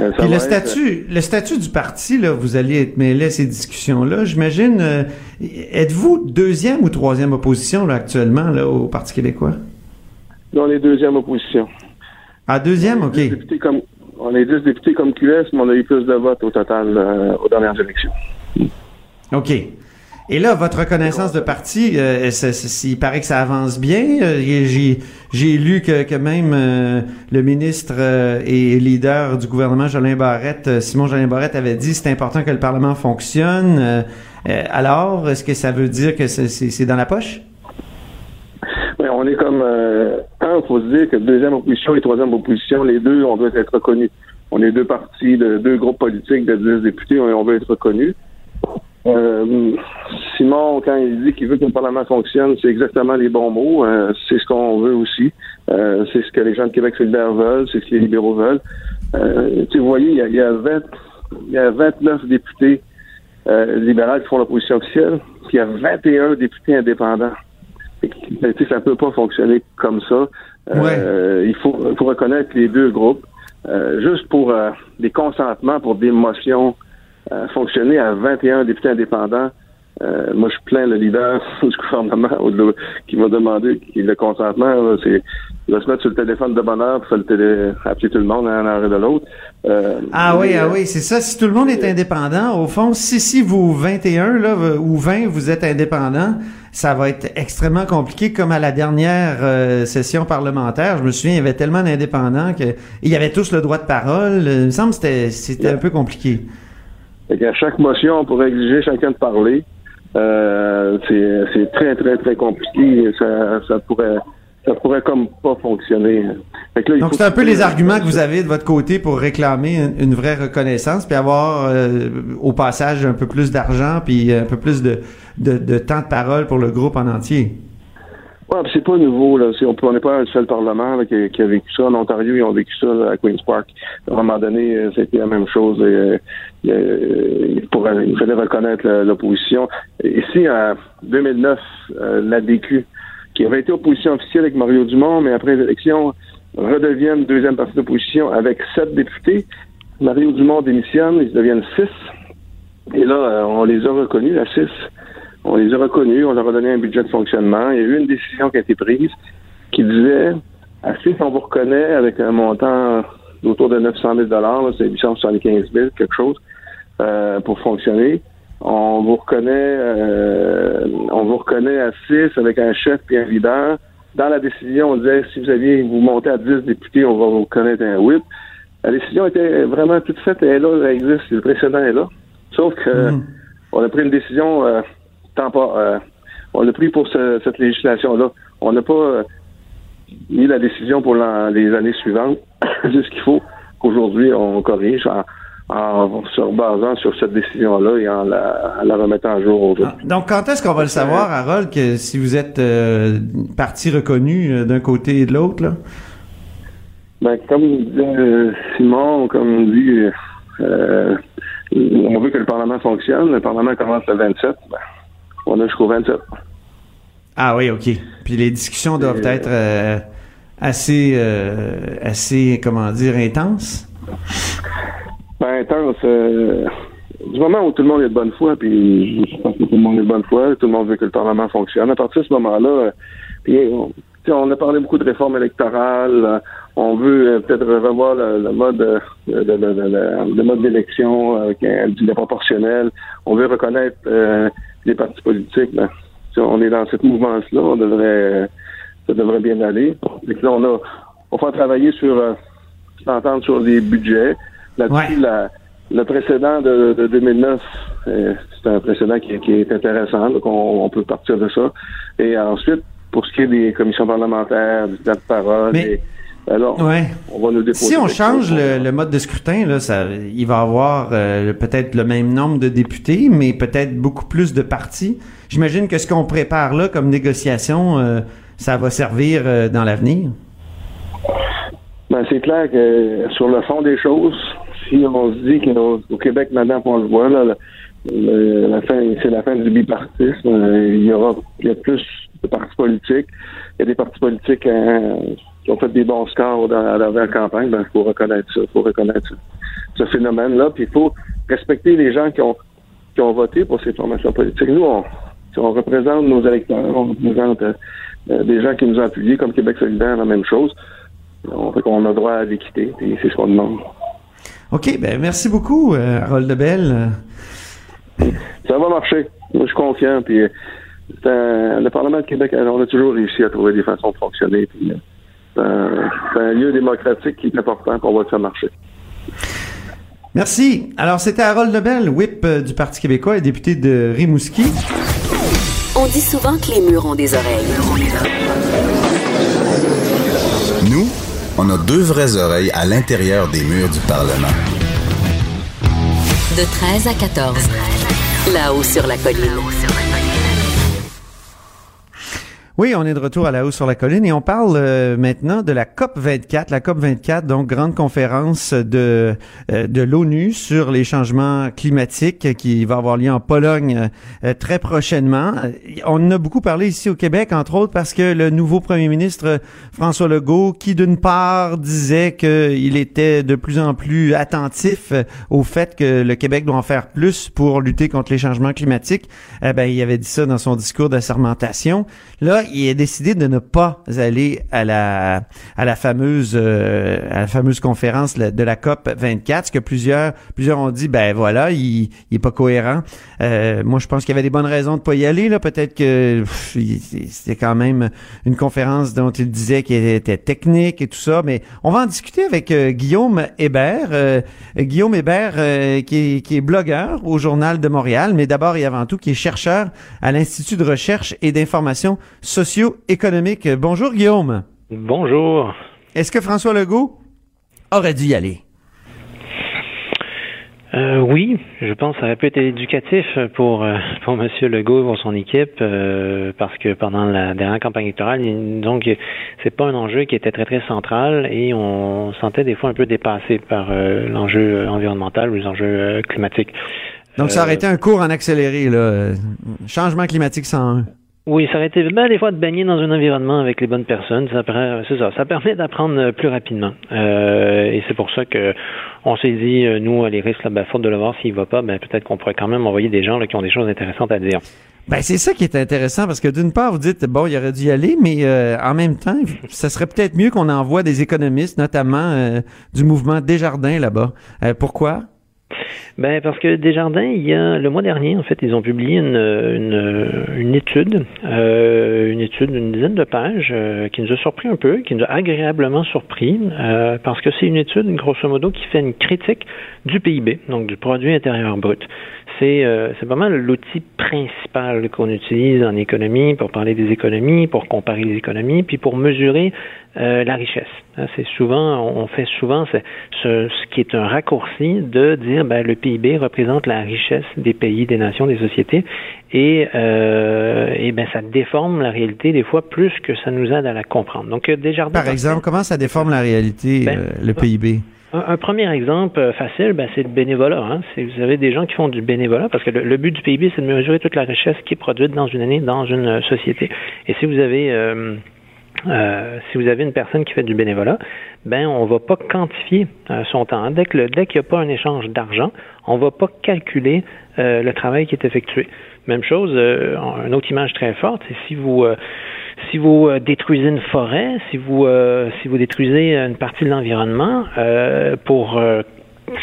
Euh, Puis le statut, le statut du parti, là, vous allez être mêlé à ces discussions-là. J'imagine, euh, êtes-vous deuxième ou troisième opposition là, actuellement là, au Parti québécois? on est deuxième opposition. Ah, deuxième, OK. comme, on est 10 députés comme QS, mais on a eu plus de votes au total euh, aux dernières élections. OK. Et là, votre reconnaissance de parti, euh, il paraît que ça avance bien? Euh, j'ai lu que, même euh, le ministre et leader du gouvernement, Jolin Barrette, Simon Jolin Barrette, avait dit c'est important que le Parlement fonctionne. alors, est-ce que ça veut dire que c'est dans la poche? Oui, on est comme un, il faut se dire que deuxième opposition et troisième opposition, les deux, on doit être reconnus. On est deux partis, de, deux groupes politiques de 10 députés, on, veut être reconnus. Simon, quand il dit qu'il veut que le Parlement fonctionne, c'est exactement les bons mots. Euh, c'est ce qu'on veut aussi. Euh, c'est ce que les gens de Québec solidaire veulent, c'est ce que les libéraux veulent. vous voyez, il y a, il y a, 20, il y a 29 députés libéraux qui font l'opposition officielle, puis il y a 21 députés indépendants. Ben, ça ne peut pas fonctionner comme ça. il, faut, il faut reconnaître les deux groupes. juste pour des consentements, pour des motions fonctionner à 21 députés indépendants. Euh, moi, je plains le leader du gouvernement qui m'a demandé le consentement. C'est il va se mettre sur le téléphone de bonheur pour télé, appeler tout le monde un arrêt de l'autre. Euh, ah oui, ah oui, c'est ça. Si tout le monde est indépendant, au fond, si si vous 21 là ou 20 vous êtes indépendant, ça va être extrêmement compliqué comme à la dernière euh, session parlementaire. Je me souviens, il y avait tellement d'indépendants que il y avait tous le droit de parole. Il me semble que c'était c'était un peu compliqué. Fait à chaque motion, on pourrait exiger chacun de parler. Euh, c'est très, très, très compliqué. Ça, ça pourrait ça pourrait comme pas fonctionner. Donc c'est un peu les arguments que vous avez de votre côté pour réclamer une, vraie reconnaissance, puis avoir euh, au passage un peu plus d'argent, puis un peu plus de, de, de temps de parole pour le groupe en entier. Ouais, c'est pas nouveau, là. on n'est pas un seul Parlement qui, a vécu ça. En Ontario, ils ont vécu ça à Queen's Park. À un moment donné, euh, c'était la même chose. Euh, il, fallait reconnaître l'opposition. Ici, en 2009, euh, l'ADQ, qui avait été opposition officielle avec Mario Dumont, mais après l'élection, redeviennent deuxième partie d'opposition avec sept députés. Mario Dumont démissionne, ils deviennent six. Et là, on les a reconnus, à six. On les a reconnus, on leur a donné un budget de fonctionnement. Il y a eu une décision qui a été prise qui disait, assez qu'on vous reconnaît avec un montant autour de 900 000 c'est 875 000, quelque chose, euh, pour fonctionner. On vous reconnaît, euh, on vous reconnaît à 6 avec un chef et un leader. Dans la décision, on disait, si vous aviez, vous montez à 10 députés, on va vous reconnaître un whip. La décision était vraiment toute faite, elle est là, elle existe, le précédent est là. Sauf que, mm. on a pris une décision, euh, pas. Euh, on l'a pris pour cette législation-là. On n'a pas euh, mis la décision pour les années suivantes. C'est ce qu'il faut qu'aujourd'hui on corrige en, se basant sur cette décision-là et en la, remettant à jour aujourd'hui. Ah, donc, quand est-ce qu'on va le savoir, Harold, que si vous êtes euh, parti reconnu d'un côté et de l'autre, là? Ben, comme dit Simon, comme dit, on veut que le Parlement fonctionne. Le Parlement commence le 27. Ben, on a jusqu'au 27. Ah oui, OK. Puis les discussions doivent être euh, assez, euh, assez, comment dire, intense? Ben, intense. Euh, du moment où tout le monde est de bonne foi, puis je pense que tout le monde est de bonne foi, tout le monde veut que le Parlement fonctionne. À partir de ce moment-là, euh, puis on, on a parlé beaucoup de réformes électorales. On veut peut-être revoir le, mode le, le, mode d'élection du proportionnel. On veut reconnaître les partis politiques. Ben, si on est dans cette mouvement-là, on devrait ça devrait bien aller. Et là, on a on va travailler sur euh, s'entendre sur les budgets. Là-dessus, le précédent de, 2009, euh, c'est un précédent qui, est intéressant, donc on, peut partir de ça. Et ensuite, pour ce qui est des commissions parlementaires, du temps de parole, alors, on va nous déposer. Si on change le, mode de scrutin, là, ça, il va y avoir euh, peut-être le même nombre de députés, mais peut-être beaucoup plus de partis. J'imagine que ce qu'on prépare là comme négociation, euh, ça va servir euh, dans l'avenir. Ben, c'est clair que sur le fond des choses, si on se dit qu'au Québec maintenant, on le voit, là, la fin, c'est la fin du bipartisme. il y aura il y a plus de partis politiques. Il y a des partis politiques qui ont fait des bons scores dans, la campagne, ben, il faut reconnaître ça. Il faut reconnaître ce phénomène-là. Puis il faut respecter les gens qui ont, qui ont voté pour ces formations politiques. Nous, on, on représente nos électeurs, on représente euh, des gens qui nous ont appuyés, comme Québec solidaire, la même chose. On fait qu'on a droit à l'équité, et c'est ce qu'on demande. OK, ben merci beaucoup, euh, Harold. Ça va marcher. Moi, je suis confiant. Puis, le Parlement de Québec, on a toujours réussi à trouver des façons de fonctionner. Puis, c'est un, lieu démocratique qui est important pour voir ça marcher. Merci. Alors, c'était Harold Lebel, whip euh, du Parti québécois et député de Rimouski. On dit souvent que les murs ont des oreilles. Nous, on a deux vraies oreilles à l'intérieur des murs du Parlement. De 13 à 14. Là-haut sur la colline. Oui, on est de retour à la hausse sur la colline et on parle euh, maintenant de la COP 24, la COP 24, donc grande conférence de euh, de l'ONU sur les changements climatiques qui va avoir lieu en Pologne euh, très prochainement. On en a beaucoup parlé ici au Québec, entre autres parce que le nouveau premier ministre François Legault, qui d'une part disait qu'il était de plus en plus attentif au fait que le Québec doit en faire plus pour lutter contre les changements climatiques, eh ben il avait dit ça dans son discours d'assermentation. Là, il a décidé de ne pas aller à la à la fameuse euh, à la fameuse conférence de la COP 24, ce que plusieurs plusieurs ont dit ben voilà, il, il est pas cohérent. Euh, moi je pense qu'il y avait des bonnes raisons de pas y aller là, peut-être que c'était quand même une conférence dont il disait qu'elle était technique et tout ça, mais on va en discuter avec euh, Guillaume Hébert, Guillaume Hébert qui est, qui est blogueur au journal de Montréal, mais d'abord et avant tout qui est chercheur à l'Institut de recherche et d'information socio-économique. Bonjour Guillaume. Bonjour. Est-ce que François Legault aurait dû y aller? Euh, oui, je pense que ça aurait pu être éducatif pour euh, pour Monsieur Legault et pour son équipe euh, parce que pendant la dernière campagne électorale, donc c'est pas un enjeu qui était très très central et on sentait des fois un peu dépassé par l'enjeu environnemental ou les enjeux climatiques. Donc ça aurait été un cours en accéléré là, changement climatique 101. Oui, ça aurait été bien des fois de baigner dans un environnement avec les bonnes personnes. Ça, c'est ça, ça permet d'apprendre euh, plus rapidement. Euh, et c'est pour ça que on s'est dit, euh, nous, les risques, là, ben, faute de le voir s'il va pas, ben, peut-être qu'on pourrait quand même envoyer des gens qui ont des choses intéressantes à dire. Ben, c'est ça qui est intéressant parce que d'une part, vous dites, bon, il aurait dû y aller, mais en même temps, ça serait peut-être mieux qu'on envoie des économistes, notamment du mouvement Desjardins là-bas. pourquoi? Ben parce que Desjardins, il y a le mois dernier, en fait, ils ont publié une, une, étude, euh, une étude d'une dizaine de pages euh, qui nous a surpris un peu, qui nous a agréablement surpris, euh, parce que c'est une étude, grosso modo, qui fait une critique du PIB, donc du produit intérieur brut. C'est euh, c'est mal l'outil principal qu'on utilise en économie pour parler des économies, pour comparer les économies, puis pour mesurer euh, la richesse. Hein, c'est souvent, on fait souvent ce, ce, qui est un raccourci de dire ben, le PIB représente la richesse des pays, des nations, des sociétés, et, euh, et ben ça déforme la réalité des fois plus que ça nous aide à la comprendre. Donc par exemple, comment ça déforme la réalité ben, le PIB un, premier exemple euh, facile, ben, c'est le bénévolat. Hein. Vous avez des gens qui font du bénévolat parce que le, but du PIB, c'est de mesurer toute la richesse qui est produite dans une année dans une société. Et si vous avez euh, si vous avez une personne qui fait du bénévolat, ben on va pas quantifier euh, son temps. Dès que dès qu'il n'y a pas un échange d'argent, on va pas calculer euh, le travail qui est effectué. Même chose, une autre image très forte, c'est si vous si vous détruisez une forêt, si vous si vous détruisez une partie de l'environnement pour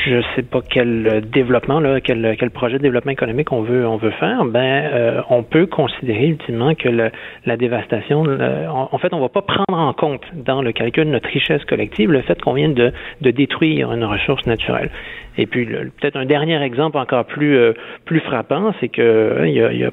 je sais pas quel développement, là, quel, quel projet de développement économique on veut, on veut faire, ben, euh, on peut considérer ultimement que le, la dévastation, en, fait, on va pas prendre en compte dans le calcul de notre richesse collective le fait qu'on vient de, de détruire une ressource naturelle. Et puis peut-être un dernier exemple encore plus euh, plus frappant, c'est que hein, il y y a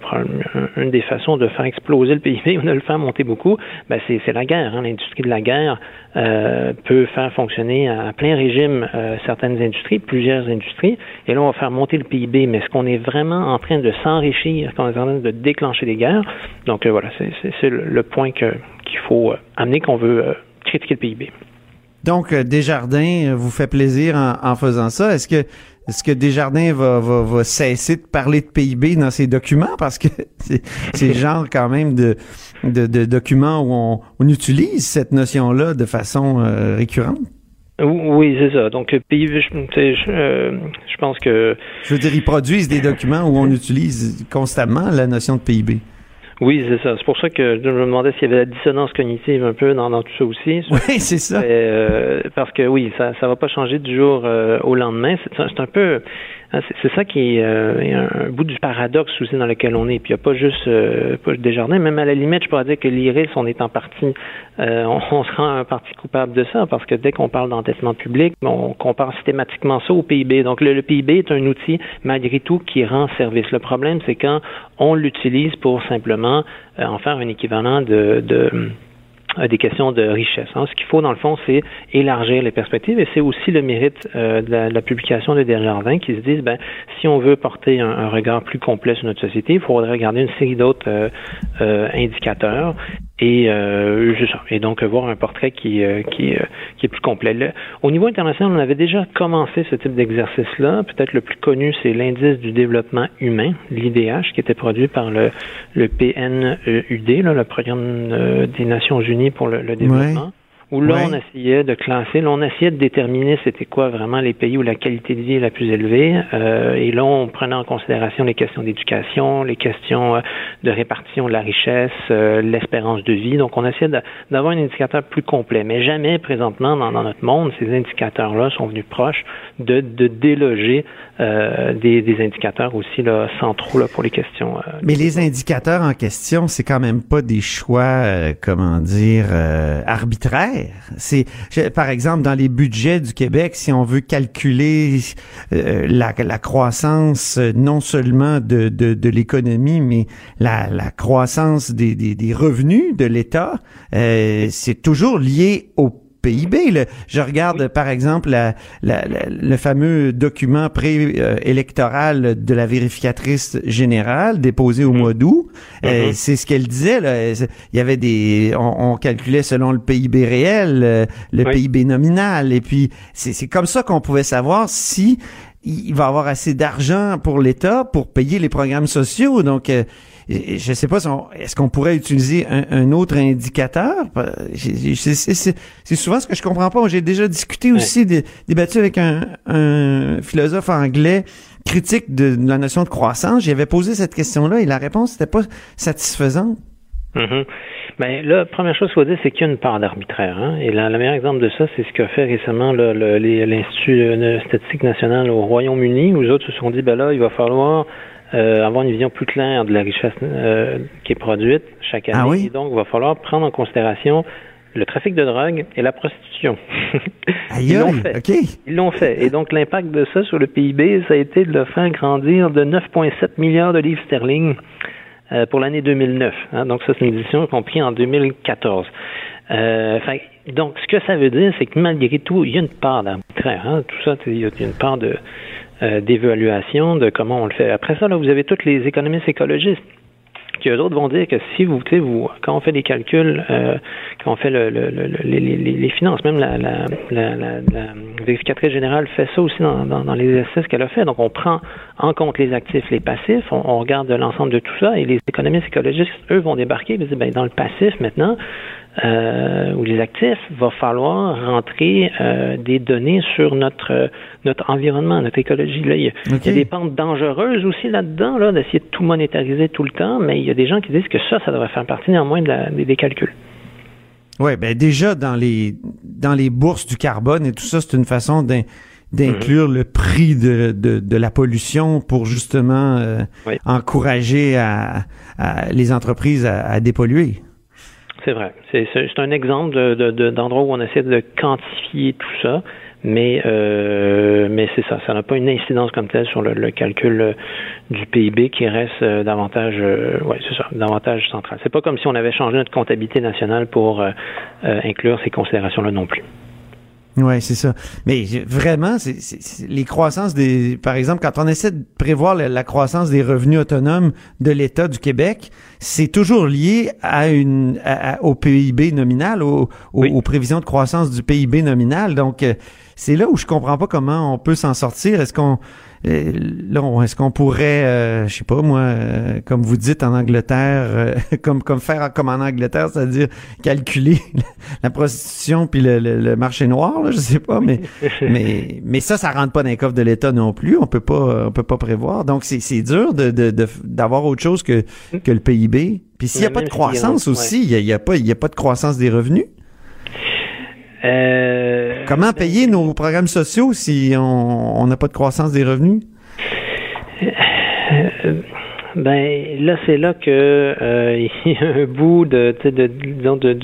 une des façons de faire exploser le PIB de le faire monter beaucoup, ben c'est la guerre. Hein. L'industrie de la guerre euh, peut faire fonctionner à plein régime euh, certaines industries, plusieurs industries, et là on va faire monter le PIB. Mais est-ce qu'on est vraiment en train de s'enrichir, est-ce qu'on est en train de déclencher des guerres? Donc voilà, c'est le point qu'il faut amener qu'on veut critiquer le PIB. Donc, euh, Desjardins euh, vous fait plaisir en, faisant ça. Est-ce que est-ce que Desjardins va, va, va, cesser de parler de PIB dans ses documents? Parce que c'est le genre quand même de, de, de documents où on, on, utilise cette notion-là de façon euh, récurrente. Oui, c'est ça. Donc, PIB, je, je, je, pense que... Je veux dire, ils produisent des documents où on utilise constamment la notion de PIB. Oui, c'est ça. C'est pour ça que je me demandais s'il y avait la dissonance cognitive un peu dans, tout ça aussi. Oui, c'est ça. Euh, parce que oui, ça ça va pas changer du jour euh, au lendemain. C'est un peu c'est ça qui est euh, un bout du paradoxe aussi dans lequel on est. Puis il n'y a pas juste euh, pas Desjardins, même à la limite, je pourrais dire que l'IRIS, on est en partie, euh, on, on, se rend un parti coupable de ça, parce que dès qu'on parle d'endettement public, on compare systématiquement ça au PIB. Donc le, PIB est un outil, malgré tout, qui rend service. Le problème, c'est quand on l'utilise pour simplement en faire un équivalent de, de des questions de richesse. Hein. Ce qu'il faut, dans le fond, c'est élargir les perspectives et c'est aussi le mérite euh, de, la, publication de Desjardins qui se disent, ben, si on veut porter un, regard plus complet sur notre société, il faudrait regarder une série d'autres euh, euh, indicateurs et euh, et donc voir un portrait qui euh, qui, euh, qui est plus complet. au niveau international, on avait déjà commencé ce type d'exercice-là. Peut-être le plus connu, c'est l'indice du développement humain, l'IDH, qui était produit par le le PNUD, là, le programme des Nations Unies pour le, développement où là, on essayait de classer, là, on essayait de déterminer c'était quoi vraiment les pays où la qualité de vie est la plus élevée. Euh, et là, on prenait en considération les questions d'éducation, les questions euh, de répartition de la richesse, euh, l'espérance de vie. Donc, on essayait d'avoir un indicateur plus complet. Mais jamais, présentement, dans, notre monde, ces indicateurs-là sont venus proches de, de déloger des, des, indicateurs aussi là, centraux là, pour les questions. Mais les indicateurs en question, c'est quand même pas des choix, comment dire, arbitraires c'est, par exemple, dans les budgets du Québec, si on veut calculer euh, la, croissance euh, non seulement de, de, l'économie, mais la, la croissance des, des, des revenus de l'État, euh, c'est toujours lié au PIB. Je regarde, par exemple, la, le fameux document préélectoral de la vérificatrice générale déposé au mm-hmm. mois d'août. Euh, mm-hmm. c'est ce qu'elle disait. Là. Il y avait des, on, calculait selon le PIB réel, euh, le PIB nominal, et puis c'est comme ça qu'on pouvait savoir si il va avoir assez d'argent pour l'État pour payer les programmes sociaux. Donc, euh, je sais pas, est-ce qu'on pourrait utiliser un, autre indicateur? C'est souvent ce que je comprends pas. J'ai déjà discuté aussi, débattu avec un, philosophe anglais critique de, la notion de croissance. J'avais posé cette question-là et la réponse n'était pas satisfaisante. Mm-hmm. Ben, là, première chose qu'il faut dire, c'est qu'il y a une part d'arbitraire. Hein? Et le meilleur exemple de ça, c'est ce qu'a fait récemment l'Institut euh, statistique national au Royaume-Uni, où les autres se sont dit, ben là, il va falloir euh, avoir une vision plus claire de la richesse euh, qui est produite chaque année. Ah et donc, il va falloir prendre en considération le trafic de drogue et la prostitution. Ils l'ont fait. Ils l'ont fait. Et donc, l'impact de ça sur le PIB, ça a été de le faire grandir de 9,7 milliards de livres sterling euh, pour l'année 2009. Hein. Donc, ça, c'est une décision qu'on pris en 2014. Euh, donc, ce que ça veut dire, c'est que malgré tout, il y a une part d'arbitraire. Hein. Tout ça, il y a une part de euh, d'évaluation de comment on le fait. Après ça, là, vous avez tous les économistes écologistes qui eux autres vont dire que si vous, vous quand on fait des calculs, euh, quand on fait le, le, les, finances, même la, vérificatrice générale fait ça aussi dans, dans, les exercices qu'elle a fait. Donc, on prend en compte les actifs, les passifs, on, on regarde l'ensemble de tout ça, et les économistes écologistes, eux, vont débarquer et dire, ben, dans le passif, maintenant, euh, ou les actifs, va falloir rentrer euh, des données sur notre notre environnement, notre écologie. Là, il, y a, des pentes dangereuses aussi là-dedans, là, d'essayer de tout monétariser tout le temps, mais il y a des gens qui disent que ça, ça devrait faire partie néanmoins de la, des, calculs. Oui, ben déjà dans les dans les bourses du carbone et tout ça, c'est une façon d'inclure le prix de, de, de, la pollution pour justement euh, encourager à, les entreprises à, à dépolluer. C'est vrai. C'est un exemple d'endroit de, où on essaie de quantifier tout ça, mais euh, mais c'est ça. Ça n'a pas une incidence comme telle sur le, calcul euh, du PIB qui reste euh, davantage, ouais, c'est ça, davantage central. C'est pas comme si on avait changé notre comptabilité nationale pour inclure ces considérations-là non plus. Oui, c'est ça. Mais vraiment, c'est les croissances des... Par exemple, quand on essaie de prévoir la, croissance des revenus autonomes de l'État du Québec, c'est toujours lié à une au PIB nominal, au, aux prévisions de croissance du PIB nominal. Donc, euh, c'est là où je comprends pas comment on peut s'en sortir. Est-ce qu'on là, est-ce qu'on pourrait, euh, je sais pas moi, euh, comme vous dites en Angleterre, comme comme faire comme en Angleterre, c'est-à-dire calculer la prostitution puis le, marché noir, là, je sais pas, mais mais mais ça, ça rentre pas dans les coffre de l'État non plus. On peut pas, on peut pas prévoir. Donc c'est c'est dur de d'avoir autre chose que que le PIB. Puis s'il y a pas de croissance aussi, il y a, y a pas il y a pas de croissance des revenus. Euh, Comment payer nos programmes sociaux si on n'a pas de croissance des revenus? Euh, ben là, c'est là que euh, il y a un bout de, de, de,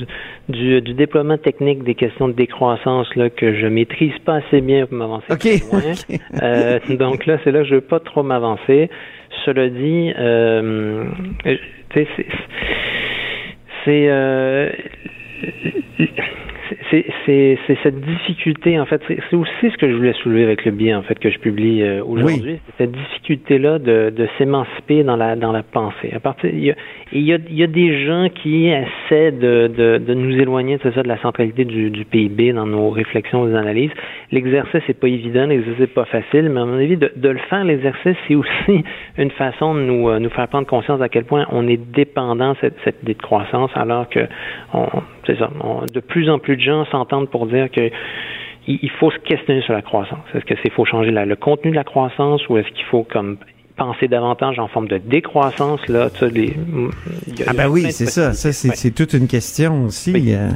du, du, déploiement technique des questions de décroissance là que je maîtrise pas assez bien pour m'avancer. Ok. donc là, c'est là que je veux pas trop m'avancer. Cela dit, c'est c'est c'est cette difficulté, en fait, c'est aussi ce que je voulais soulever avec le biais, en fait, que je publie euh, aujourd'hui, cette difficulté-là de, de s'émanciper dans la, dans la pensée. À partir, il y a, il y a, il y a des gens qui essaient de, de, de nous éloigner, de ça, de la centralité du, du PIB dans nos réflexions, nos analyses. L'exercice n'est pas évident, l'exercice n'est pas facile, mais à mon avis, de, de le faire, l'exercice, c'est aussi une façon de nous, euh, nous faire prendre conscience à quel point on est dépendant de cette, cette idée de croissance, alors que on, c'est ça, de plus en plus de gens s'entendent pour dire que il faut se questionner sur la croissance. Est-ce que c'est faut changer le contenu de la croissance ou est-ce qu'il faut comme penser davantage en forme de décroissance là les, Ah ben oui, c'est ça, ça c'est toute une question aussi. Euh,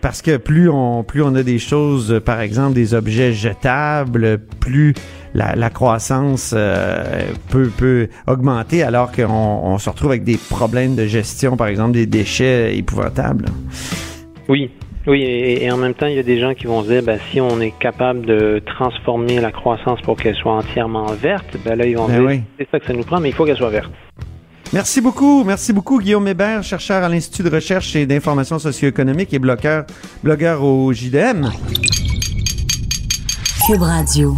parce que plus on plus on a des choses, par exemple des objets jetables, plus la, croissance euh, peut peut augmenter, alors qu'on on se retrouve avec des problèmes de gestion, par exemple des déchets épouvantables. Oui, oui, et, en même temps, il y a des gens qui vont se dire, ben, si on est capable de transformer la croissance pour qu'elle soit entièrement verte, ben là, ils vont ben dire, c'est ça que ça nous prend, mais il faut qu'elle soit verte. Merci beaucoup. Merci beaucoup, Guillaume Hébert, chercheur à l'Institut de recherche et d'information socio-économique et blogueur, blogueur au JDM. Cube Radio.